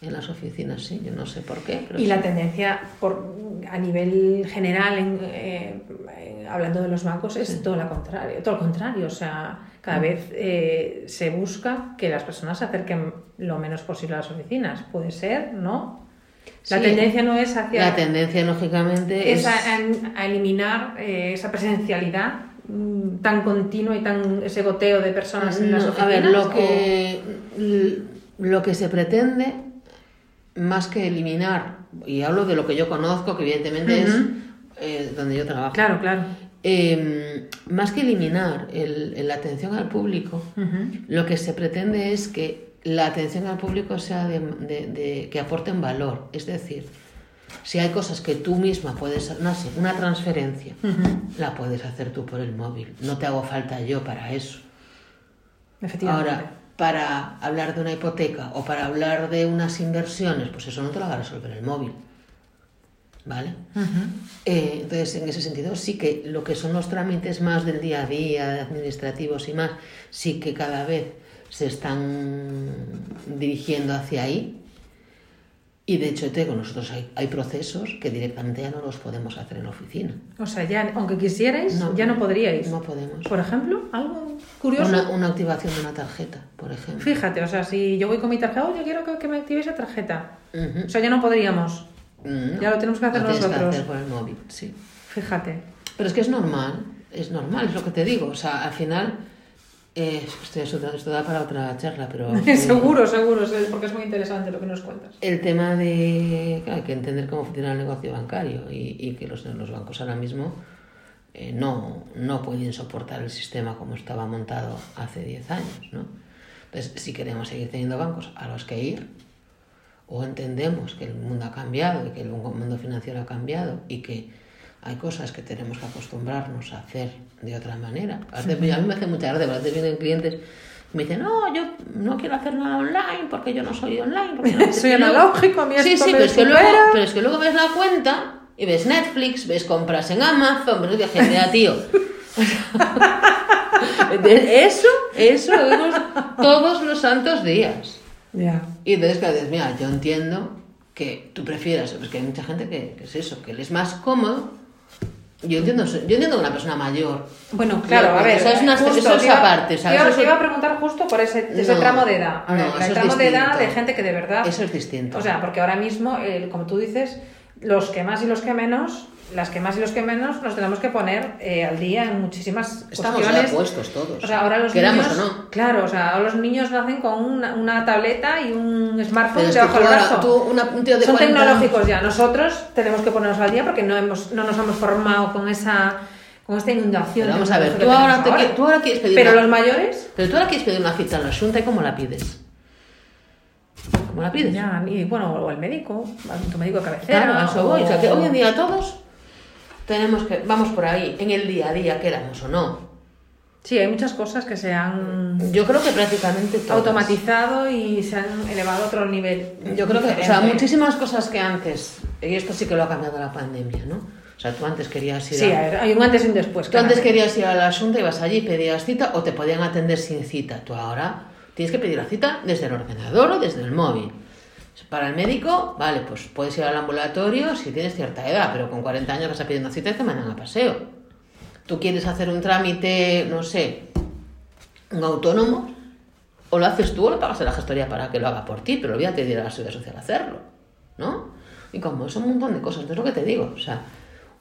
en las oficinas, sí, yo no sé por qué. Pero Y sí. la tendencia por, a nivel general, en, eh, hablando de los bancos, es todo lo contrario. Todo lo contrario, o sea. Cada vez eh, se busca que las personas se acerquen lo menos posible a las oficinas. Puede ser, ¿no? La Sí. tendencia no es hacia... La tendencia, lógicamente, es es... a, a- eliminar eh, esa presencialidad mm, tan continua y tan ese goteo de personas en las oficinas. a ver, lo o- que, lo que se pretende, más que eliminar, y hablo de lo que yo conozco, que evidentemente es Ujú. eh, donde yo trabajo, Claro, claro. Eh, más que eliminar el- la atención al público. Lo que se pretende es que la atención al público sea de, de- de- que aporten valor. Es decir, si hay cosas que tú misma puedes, no sé, una transferencia, la puedes hacer tú por el móvil. No te hago falta yo para eso. Efectivamente. Ahora, para hablar de una hipoteca o para hablar de unas inversiones, pues eso no te lo va a resolver el móvil. ¿Vale? Eh, entonces, en ese sentido, sí que lo que son los trámites más del día a día, administrativos y más, sí que cada vez se están dirigiendo hacia ahí. Y de hecho, te digo, nosotros hay, hay procesos que directamente ya no los podemos hacer en la oficina. O sea, ya, aunque quisierais, No. ya no podríais. No podemos. Por ejemplo, algo curioso. Una, una activación de una tarjeta, por ejemplo. Fíjate, o sea, si yo voy con mi tarjeta, oye, quiero que, que me activéis la tarjeta. O sea, ya no podríamos. Mm, Ya lo tenemos que hacer tienes nosotros. hacer por el móvil, sí. Fíjate. Pero es que es normal, es normal, es lo que te digo. O sea, al final, eh, esto, esto, esto da para otra charla, pero... (laughs) eh, seguro, seguro, porque es muy interesante lo que nos cuentas. El tema de claro, hay que entender cómo funciona el negocio bancario y, y que los, los bancos ahora mismo eh, no, no pueden soportar el sistema como estaba montado hace 10 años. ¿no? Entonces, si queremos seguir teniendo bancos a los que ir, o entendemos que el mundo ha cambiado y que el mundo financiero ha cambiado y que hay cosas que tenemos que acostumbrarnos a hacer de otra manera. A veces- a mí me hace mucha gracia, a veces vienen clientes y me dicen, no, yo no quiero hacer nada online porque yo no soy online. porque no-". (laughs) Soy analógico, a mí Sí, esto sí, me pero es, que luego, pero es que luego ves la cuenta y ves Netflix, ves compras en Amazon, ves que mira, tío. (laughs) (laughs) Eso, eso lo vemos todos los santos días. Ya. Y entonces, claro, dices, mira, yo entiendo que tú prefieras, pues que hay mucha gente que, que es eso, que le es más cómodo. Yo entiendo, yo entiendo que una persona mayor. Bueno, claro, a Porque ver. Eso es, una, aparte, o sea, te iba, a preguntar justo por ese, ese No, tramo de edad. A ver, no, el tramo de edad de gente que de verdad. Eso es distinto. O sea, porque ahora mismo, el- como tú dices, los que más y los que menos, las que más y los que menos, nos tenemos que poner eh, al día en muchísimas Estamos cuestiones. puestos todos. O sea, ahora los Queramos niños, o no. claro, o sea, ahora los niños nacen con una, una tableta y un smartphone debajo del brazo. tú, una- un tío de Son 40 tecnológicos ya. Nosotros tenemos que ponernos al día porque no hemos, no nos hemos formado con esa, con esta inundación. Pero vamos a ver, tú ahora, te tú ahora quieres pedir Pero una- los mayores, Pero tú ahora quieres pedir una cita en la Junta y ¿cómo la pides? ¿Cómo la pides? ya, y bueno, o el médico, tu médico de cabecera. Claro, a eso voy. o- O sea, que hoy en día todos tenemos que, vamos por ahí, en el día a día, queramos o no. Sí, hay muchas cosas que se han Yo creo que prácticamente todas. automatizado y se han elevado a otro nivel. Yo creo que, o sea, muchísimas cosas que antes, y esto sí que lo ha cambiado la pandemia, ¿no? O sea, tú antes querías ir Sí, a... a ver, hay un antes y un después. Tú antes querías ir a la Junta, ibas allí, pedías cita o te podían atender sin cita. Tú ahora tienes que pedir la cita desde el ordenador o desde el móvil. Para el médico, vale, pues puedes ir al ambulatorio si tienes cierta edad, pero con 40 años vas a pedir una cita y te mandan a paseo. Tú quieres hacer un trámite, no sé, un autónomo, o lo haces tú o lo pagas a la gestoría para que lo haga por ti, pero olvídate de ir a la seguridad social a hacerlo, ¿no? Y como es un montón de cosas, entonces lo que te digo, o sea,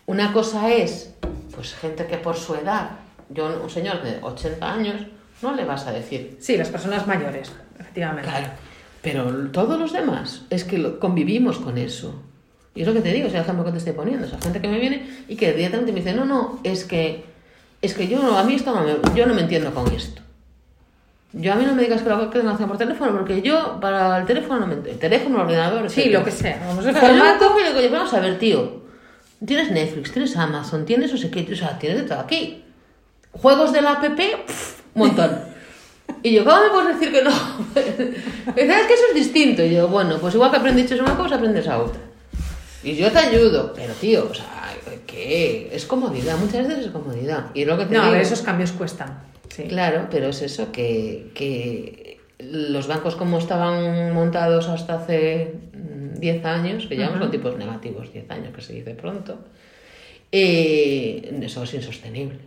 una cosa es, pues gente que por su edad, yo un señor de 80 años, no le vas a decir, Sí, las personas mayores, efectivamente. claro, pero todos los demás, es que convivimos con eso. Y es lo que te digo, es el ejemplo que te estoy poniendo, o sea, gente que me viene y que directamente me dice, no, no, es que, es que yo, no- a mí esto no me, yo no me entiendo con esto. Yo a mí no me digas que lo que hacer por teléfono, porque yo para el teléfono no me entiendo. El teléfono, el ordenador, Sí, etcétera. lo que sea. Vamos a yo formato. cojo y le digo, vamos a ver, tío. Tienes Netflix, tienes Amazon, tienes no sé qué, o sea, tienes de todo aquí. Juegos de la app, un montón. Y yo, ¿cómo me puedes decir que no? (laughs) ¿Sabes que eso es distinto? Y yo, bueno, pues igual que aprendiste una cosa, aprendes a otra. Y yo te ayudo, pero tío, o sea, ¿qué? Es comodidad, muchas veces es comodidad. Y lo que te No, a digo. ver, esos cambios cuestan. Sí. Claro, pero es eso, que, que los bancos como estaban montados hasta hace mm, 10 años, que llevamos con tipos negativos 10 años, que se dice pronto, eh, eso es insostenible.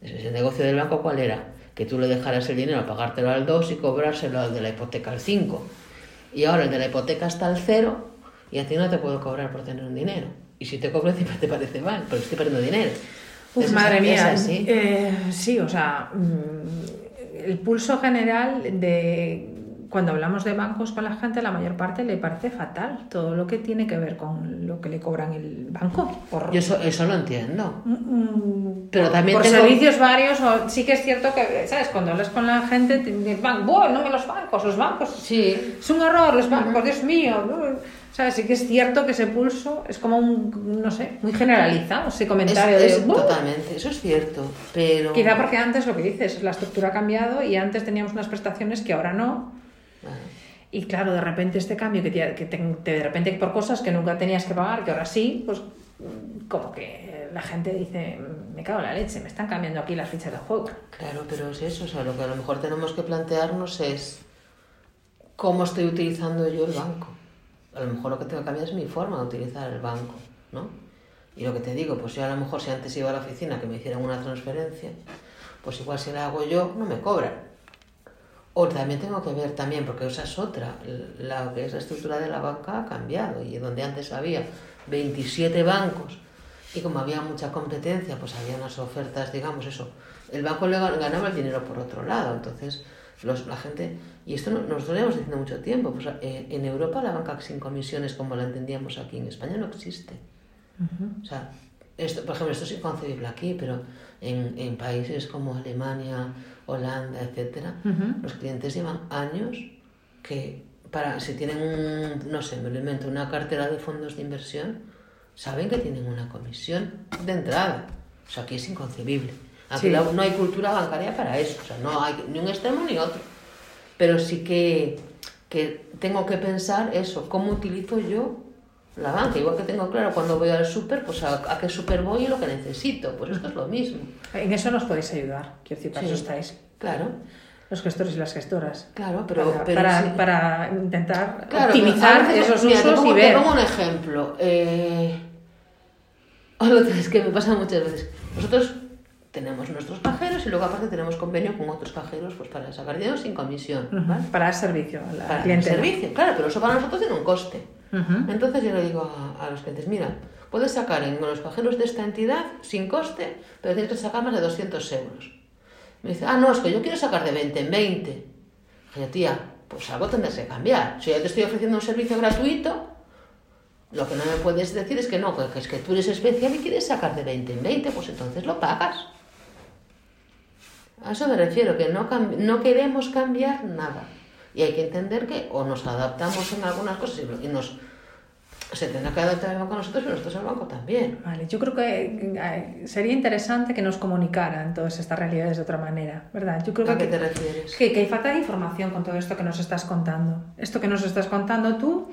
Ese negocio del banco, ¿cuál era? Que tú le dejaras el dinero a pagártelo al 2 y cobrárselo al de la hipoteca al 5. Y ahora el de la hipoteca está al 0 y a ti no te puedo cobrar por tener un dinero. Y si te cobro (laughs) encima te parece mal, porque estoy perdiendo dinero. Uf, Es- madre mía. así. Eh, sí, o sea, mm, el pulso general de cuando hablamos de bancos con la gente, la mayor parte le parece fatal todo lo que tiene que ver con lo que le cobran el banco. Por, Yo eso, eso lo entiendo. Mm, Pero por- también por tengo- servicios varios, o sí que es cierto que, ¿sabes? Cuando hablas con la gente, te "Ban- "Buah, no me los bancos, los bancos. Sí. Es un horror, los bancos, Dios mío. ¿Sabes? Sí que es cierto que ese pulso es como un, no sé, muy generalizado, ese Es, comentario es- de. "Buah". totalmente, eso es cierto. Pero. Quizá porque antes lo que dices, la estructura ha cambiado y antes teníamos unas prestaciones que ahora no. Y claro, de repente este cambio que, te, de repente por cosas que nunca tenías que pagar, que ahora sí, pues como que la gente dice, "Mm, me cago en la leche, me están cambiando aquí las fichas del juego. Claro, pero es eso, o sea, lo que a lo mejor tenemos que plantearnos es cómo estoy utilizando yo el banco. A lo mejor lo que tengo que cambiar es mi forma de utilizar el banco, ¿no? Y lo que te digo, pues yo a lo mejor si antes iba a la oficina que me hicieran una transferencia, pues igual si la hago yo no me cobran. O también tengo que ver también, porque esa es otra, la que es la estructura de la banca ha cambiado y donde antes había 27 bancos y como había mucha competencia, pues había unas ofertas, digamos eso, el banco le gan- ganaba el dinero por otro lado, entonces los, la gente, y esto no- nosotros lo llevamos diciendo mucho tiempo, pues eh, en Europa la banca sin comisiones como la entendíamos aquí en España no existe. O sea, esto, por ejemplo, esto es inconcebible aquí, pero en, en países como Alemania, Holanda, etcétera, Ujú. los clientes llevan años que para si tienen un, no sé, me lo invento, una cartera de fondos de inversión, saben que tienen una comisión de entrada. O sea, aquí es inconcebible. Aquí Sí. la- no hay cultura bancaria para eso, o sea, no hay ni un extremo ni otro. Pero sí que, que tengo que pensar eso, cómo utilizo yo la banca. Igual que tengo claro cuando voy al súper, pues a, a qué súper voy y lo que necesito. Pues esto es lo mismo. En eso nos podéis ayudar, quiero decir, para Sí. eso estáis Claro, los gestores y las gestoras. claro, pero... para, pero para, sí. para intentar Claro, optimizar veces- esos mira, te usos pongo, y te ver. pongo un ejemplo. Eh, es que me pasa muchas veces. Nosotros tenemos nuestros cajeros y luego aparte tenemos convenio con otros cajeros pues para sacar dinero sin comisión. Para dar servicio la Para el servicio, claro, pero eso para nosotros tiene un coste. Entonces yo le digo a, los clientes, mira, puedes sacar en los cajeros de esta entidad sin coste, pero tienes que sacar más de 200 euros. Me dice, ah, no, es que yo quiero sacar de 20 en 20. Dije, yo, tía, pues algo tendrás que cambiar. Si yo te estoy ofreciendo un servicio gratuito, lo que no me puedes decir es que no, que es que tú eres especial y quieres sacar de 20 en 20, pues entonces lo pagas. A eso me refiero, que no queremos cambiar nada. Y hay que entender que o nos adaptamos en algunas cosas y, nos se tendrá que adaptar el banco a nosotros y nosotros al banco también. Vale, yo creo que eh, sería interesante que nos comunicaran todas estas realidades de otra manera, ¿verdad? Yo creo ¿A que, qué te refieres? que, que hay falta de información con todo esto que nos estás contando. Esto que nos estás contando tú,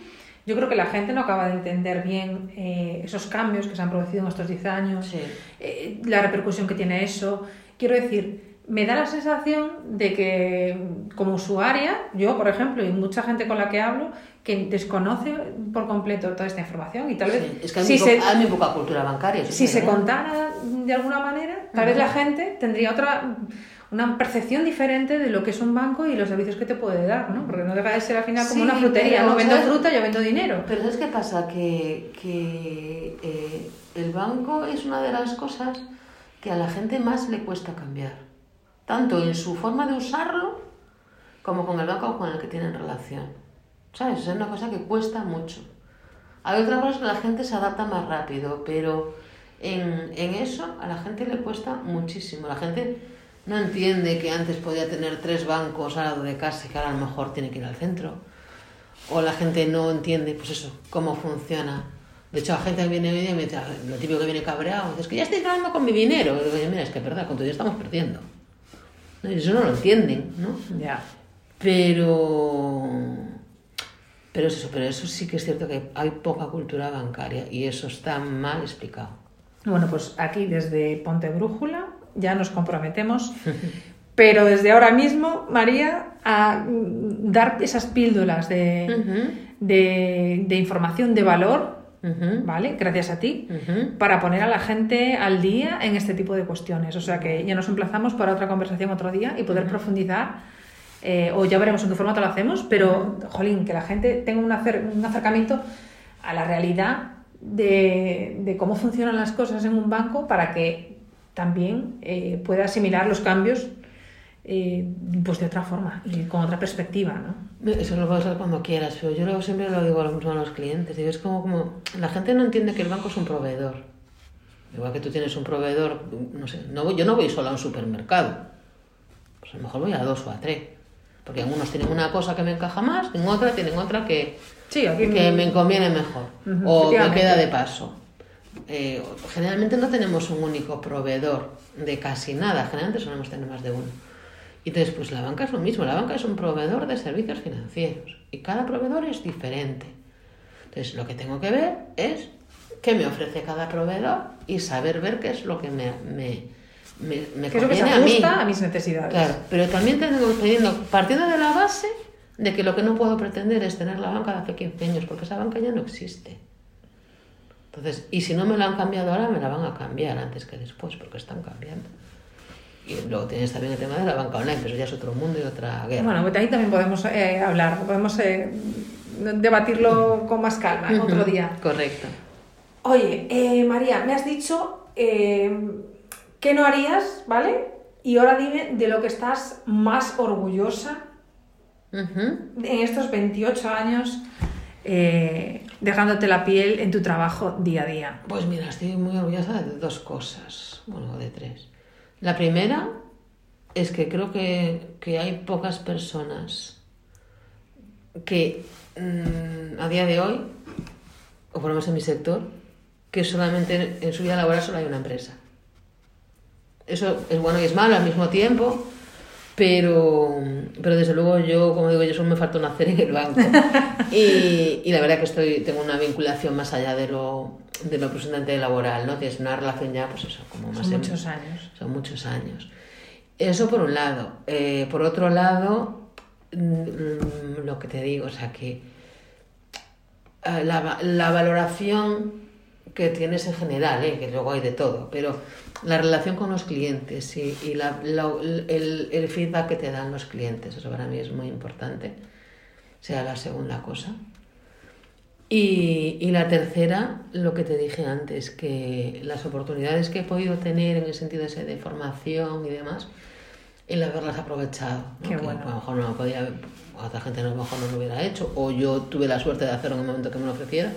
yo creo que la gente no acaba de entender bien eh, esos cambios que se han producido en estos 10 años, Sí. eh, la repercusión que tiene eso. Quiero decir, me da la sensación de que como usuaria, yo por ejemplo, y mucha gente con la que hablo, que desconoce por completo toda esta información y tal vez Sí, Es que hay, si muy, se, hay muy poca cultura bancaria. si se contara de alguna manera, tal vez la gente tendría otra una percepción diferente de lo que es un banco y los servicios que te puede dar, ¿no? Porque no deja de ser al final como Sí, una frutería, pero, no vendo ¿sabes? fruta, yo vendo dinero. Pero ¿sabes qué pasa? Que, que eh, el banco es una de las cosas que a la gente más le cuesta cambiar. Tanto en su forma de usarlo como con el banco con el que tienen relación. ¿Sabes? Es una cosa que cuesta mucho. Hay otras cosas que la gente se adapta más rápido, pero en, en eso a la gente le cuesta muchísimo. La gente no entiende que antes podía tener tres bancos al lado de casa y que ahora a lo mejor tiene que ir al centro. O la gente no entiende, pues eso, cómo funciona. De hecho, la gente que viene y me dice, lo típico que viene cabreado, es que ya estoy ganando con mi dinero. Y digo, mira, es que es verdad, con todo ya estamos perdiendo. Eso no lo entienden, ¿no? Ya. Pero. Pero es eso, pero eso sí que es cierto que hay poca cultura bancaria y eso está mal explicado. Bueno, pues aquí desde Ponte Brújula ya nos comprometemos, (laughs) pero desde ahora mismo, María, a dar esas píldoras de, de, de información de valor, ¿vale? Gracias a ti. para poner a la gente al día en este tipo de cuestiones. O sea que ya nos emplazamos para otra conversación otro día y poder profundizar, eh, o ya veremos en qué formato lo hacemos, pero, jolín, que la gente tenga un, acer- un acercamiento a la realidad de, de cómo funcionan las cosas en un banco para que también eh, pueda asimilar los cambios eh, pues de otra forma y con otra perspectiva, ¿no? Eso lo puedes hacer cuando quieras, pero yo luego siempre lo digo a lo mismo a los clientes. Digo, es como, como la gente no entiende que el banco es un proveedor. Igual que tú tienes un proveedor, no sé, no, voy- yo no voy solo a un supermercado. Pues a lo mejor voy a dos o a tres. Porque algunos tienen una cosa que me encaja más, en otra tienen otra que, Sí, que me conviene mejor o me queda de paso. Eh, generalmente no tenemos un único proveedor de casi nada, generalmente solemos tener más de uno. Y entonces, pues la banca es lo mismo, la banca es un proveedor de servicios financieros y cada proveedor es diferente. Entonces, lo que tengo que ver es qué me ofrece cada proveedor y saber ver qué es lo que me, me, me, me ¿Qué es lo que se conviene a mí. ajusta a mis necesidades? Claro, pero también tengo teniendo, partiendo de la base de que lo que no puedo pretender es tener la banca de hace 15 años, porque esa banca ya no existe. Entonces, y si no me la han cambiado ahora, me la van a cambiar antes que después, porque están cambiando. Y luego tienes también el tema de la banca online, pero eso ya es otro mundo y otra guerra. Bueno, pues ahí también podemos eh, hablar, podemos eh, debatirlo con más calma otro día. Correcto. Oye, eh, María, me has dicho que no harías, ¿vale? Y ahora dime de lo que estás más orgullosa en estos 28 años eh, dejándote la piel en tu trabajo día a día. Pues mira, estoy muy orgullosa de dos cosas, bueno, de tres. La primera es que creo que, que hay pocas personas que mm, a día de hoy, o por en mi sector, que solamente en su vida laboral solo hay una empresa. Eso es bueno y es malo al mismo tiempo, pero, pero desde luego yo, como digo, yo solo me faltó nacer en el banco. (laughs) Y, y la verdad que estoy, tengo una vinculación más allá de lo, de lo profesionalmente laboral, ¿no? Tienes una relación ya, pues eso, como más Son en- muchos años. son muchos años. Eso por un lado. Eh, por otro lado, mm, lo que te digo, o sea que eh, la, la valoración que tienes en general, eh, que luego hay de todo, pero la relación con los clientes y, y la- la- el, el feedback que te dan los clientes, eso para mí es muy importante, sea la segunda cosa. Y, y la tercera, lo que te dije antes, que las oportunidades que he podido tener en el sentido ese de formación y demás, el haberlas aprovechado. ¿no? Qué Que bueno. a lo mejor no lo podía, otra gente a lo mejor no lo hubiera hecho, o yo tuve la suerte de hacerlo en el momento que me lo ofreciera.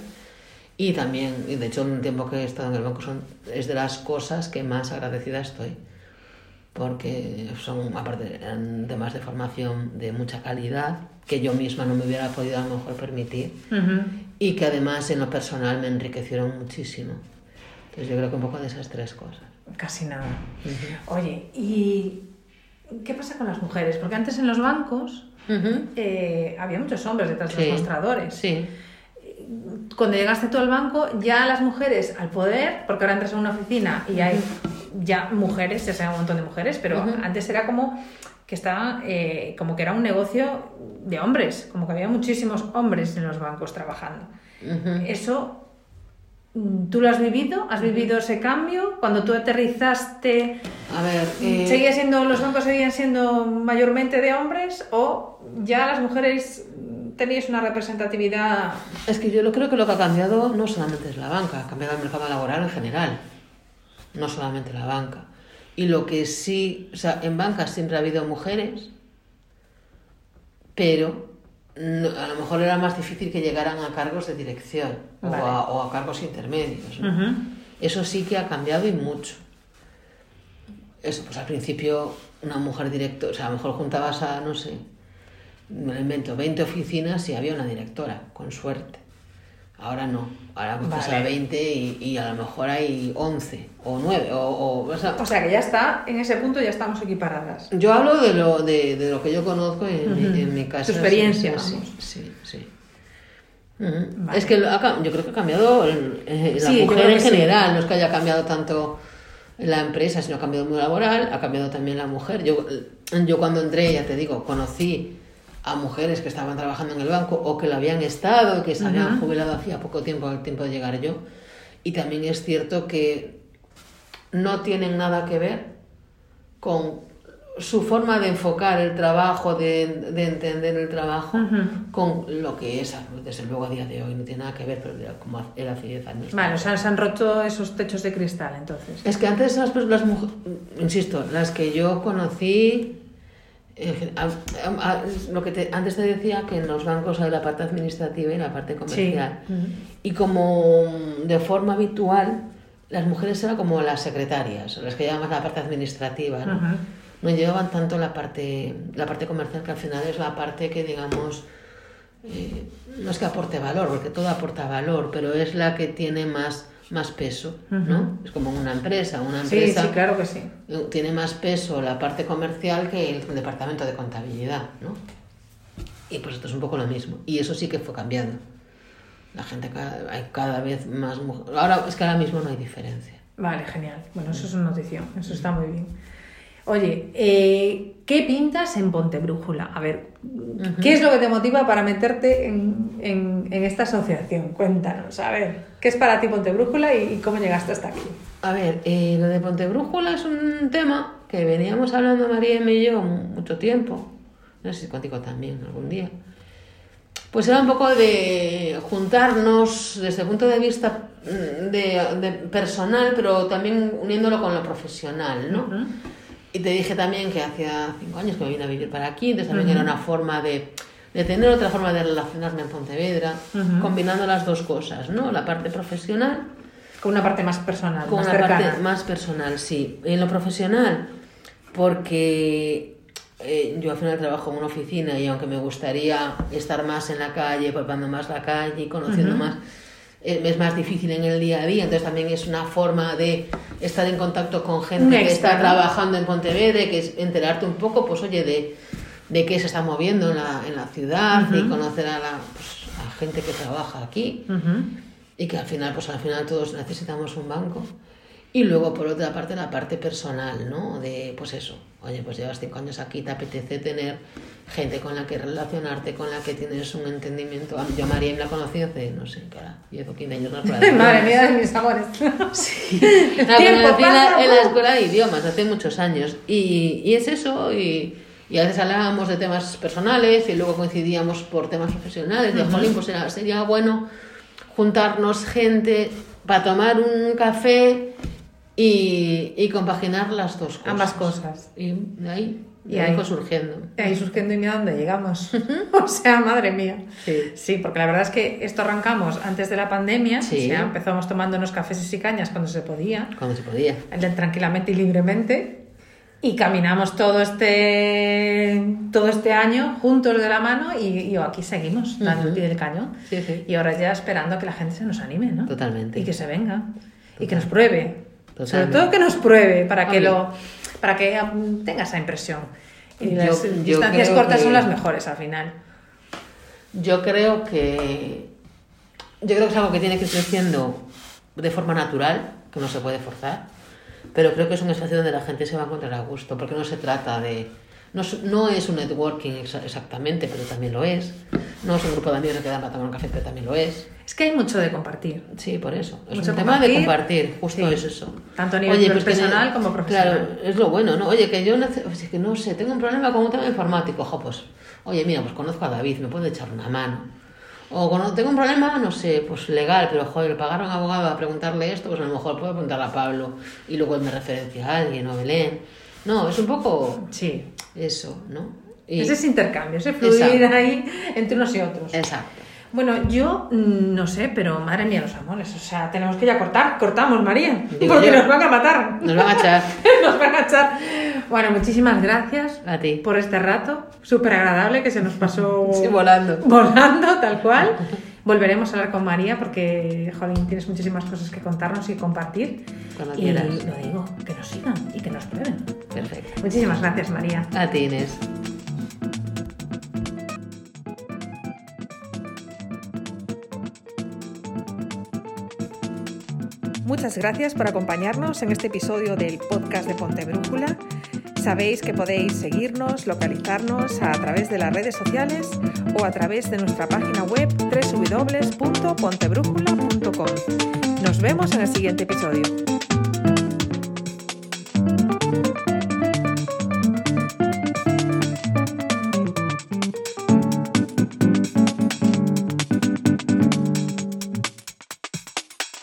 Y también, y de hecho, en el tiempo que he estado en el banco son, es de las cosas que más agradecida estoy. Porque son, aparte, eran temas de formación de mucha calidad que yo misma no me hubiera podido a lo mejor permitir Ujú. y que además en lo personal me enriquecieron muchísimo. Entonces yo creo que un poco de esas tres cosas. Casi nada. Oye, ¿y qué pasa con las mujeres? Porque antes en los bancos Ujú. eh, había muchos hombres detrás de Sí. los mostradores. Sí, Cuando llegaste tú al banco, ya las mujeres al poder, porque ahora entras en una oficina y hay ya mujeres, ya sea un montón de mujeres, pero antes era como que estaba, eh, como que era un negocio de hombres, como que había muchísimos hombres en los bancos trabajando. Eso, mm, ¿tú lo has vivido? ¿Has vivido ese cambio? Cuando tú aterrizaste, A ver, eh, ¿seguía siendo, los bancos seguían siendo mayormente de hombres o ya las mujeres teníais una representatividad? es que yo lo creo que lo que ha cambiado no solamente es la banca, ha cambiado el mercado laboral en general, no solamente la banca. Y lo que sí, o sea, en banca siempre ha habido mujeres, pero a lo mejor era más difícil que llegaran a cargos de dirección o, a, o a cargos intermedios. Eso sí que ha cambiado y mucho. Eso, pues al principio una mujer directora, o sea, a lo mejor juntabas a, no sé, me invento, 20 oficinas y había una directora, con suerte. Ahora no, ahora coges Vale. a 20 y, y a lo mejor hay 11 o 9. O, o- o sea, O sea que ya está, en ese punto ya estamos equiparadas. yo hablo de lo, de, de lo que yo conozco en, Ujú. mi, en mi casa. Tu experiencia, Sí, sí, sí. Ujú. Vale. Es que lo yo creo que ha cambiado el- eh, la Sí, yo mujer en que sí. general, no es que haya cambiado tanto la empresa, sino ha cambiado el mundo laboral, ha cambiado también la mujer. Yo, yo cuando entré, ya te digo, conocí a mujeres que estaban trabajando en el banco o que lo habían estado y que se habían jubilado hacía poco tiempo, al tiempo de llegar yo. Y también es cierto que no tienen nada que ver con su forma de enfocar el trabajo, de, de entender el trabajo, con lo que es, desde luego a día de hoy, no tiene nada que ver, pero como era hace 10 años. Vale, o sea, se han roto esos techos de cristal entonces. Es que antes las, las mujeres, insisto, las que yo conocí, gen- a- a- a- lo que te- antes te decía que en los bancos hay la parte administrativa y la parte comercial. Sí. Ujú. Y como de forma habitual, las mujeres eran como las secretarias, las que llevaban la parte administrativa, ¿no? Ujú. No llevaban tanto la parte, la parte comercial, que al final es la parte que, digamos, eh, no es que aporte valor, porque todo aporta valor, pero es la que tiene más más peso, ¿no? Es como una empresa, una Sí, empresa sí, claro que sí. tiene más peso la parte comercial que el departamento de contabilidad, ¿no? Y pues esto es un poco lo mismo. Y eso sí que fue cambiando. La gente cada, hay cada vez más mujeres. Ahora es que ahora mismo no hay diferencia. Vale, genial. Bueno, eso es una notición, eso está muy bien. Oye, eh, ¿qué pintas en Pontebrújula? A ver, ¿qué es lo que te motiva para meterte en, en- en esta asociación? Cuéntanos, a ver, ¿qué es para ti Pontebrújula y, y cómo llegaste hasta aquí? A ver, eh, lo de Pontebrújula es un tema que veníamos hablando María y yo mucho tiempo. No sé si contigo también algún día. Pues era un poco de juntarnos desde el punto de vista mm, de, de personal, pero también uniéndolo con lo profesional, ¿no? Y te dije también que hacía cinco años que me vine a vivir para aquí, entonces también era una forma de, de tener otra forma de relacionarme en Pontevedra, combinando las dos cosas, ¿no? La parte profesional Con una parte más personal, con más una cercana. parte más personal, sí. En lo profesional, porque eh, yo al final trabajo en una oficina y aunque me gustaría estar más en la calle, palpando más la calle y conociendo más, eh, me es más difícil en el día a día. Entonces también es una forma de estar en contacto con gente que está trabajando en Pontevedra, que es enterarte un poco, pues oye, de, de qué se está moviendo en la, en la ciudad y conocer a la pues, a gente que trabaja aquí Ujú. y que al final, pues al final todos necesitamos un banco. Y luego, por otra parte, la parte personal, ¿no? De, pues eso, oye, pues llevas cinco años aquí, te apetece tener gente con la que relacionarte, con la que tienes un entendimiento. A- Yo a María la conocí hace, no sé, ¿qué hora? 10 o 15 años. No. (laughs) Madre mía de mis amores. (laughs) Sí. (laughs) La conocí en la, ¡uh! escuela de idiomas hace muchos años. Y, y es eso, y, y a veces hablábamos de temas personales y luego coincidíamos por temas profesionales. De, jolín, pues era- sería bueno juntarnos gente para tomar un café y, y compaginar las dos cosas. Ambas cosas. Y de ahí, Y de ahí ahí. fue surgiendo. Ahí surgiendo y mira dónde llegamos. (laughs) o sea, madre mía. Sí. Sí, porque la verdad es que esto arrancamos antes de la pandemia. Sí. O sea, empezamos tomando unos cafés y cañas cuando se podía, Cuando se podía. tranquilamente y libremente. Y caminamos todo este, todo este año juntos de la mano y, y aquí seguimos, dando el pie del cañón. Sí, sí. Y ahora ya esperando a que la gente se nos anime, ¿no? Totalmente. Y que se venga. Y que nos pruebe. Sobre todo que nos pruebe para que, lo, para que mm, tenga esa impresión. Y Yo- las yo distancias cortas que- son las mejores al final. Yo creo que yo creo que es algo que tiene que ir creciendo de forma natural, que no se puede forzar, pero creo que es un espacio donde la gente se va a encontrar a gusto, porque no se trata de no, es- no es un networking exa- exactamente, pero también lo es. No es un grupo de amigos que quedan para tomar un café, pero también lo es. Es que hay mucho de compartir. Sí, por eso. Es Mucho un tema de compartir. justo Sí. es eso. Tanto a nivel que personal ne- como profesional. Claro, es lo bueno, ¿no? Oye, que yo oye, que no sé, tengo un problema con un tema informático. Ojo, pues, oye, mira, pues conozco a David, me puede echar una mano. O cuando tengo un problema, no sé, pues legal, pero joder, pagar a un abogado a preguntarle esto, pues a lo mejor puedo preguntarle a Pablo y luego él me referencia a alguien o a Belén. No, es un poco Sí. eso, ¿no? Y- Ese es intercambio, ese fluir Exacto. ahí entre unos y otros. Exacto. Bueno, yo mm, no sé, pero madre mía, los amores. O sea, tenemos que ya cortar. Cortamos, María. Digo porque yo. nos van a matar. Nos van a echar (laughs) nos van a echar. Bueno, muchísimas gracias a ti. por este rato. Súper agradable que se nos pasó Sí, volando. volando, tal cual. (laughs) Volveremos a hablar con María porque, jolín, tienes muchísimas cosas que contarnos y compartir. Cuando y quieras. lo digo, que nos sigan y que nos prueben. Perfecto. Muchísimas gracias, María. A ti, Inés. Muchas gracias por acompañarnos en este episodio del podcast de Ponte Brújula. Sabéis que podéis seguirnos, localizarnos a través de las redes sociales o a través de nuestra página web www.pontebrújula.com. Nos vemos en el siguiente episodio.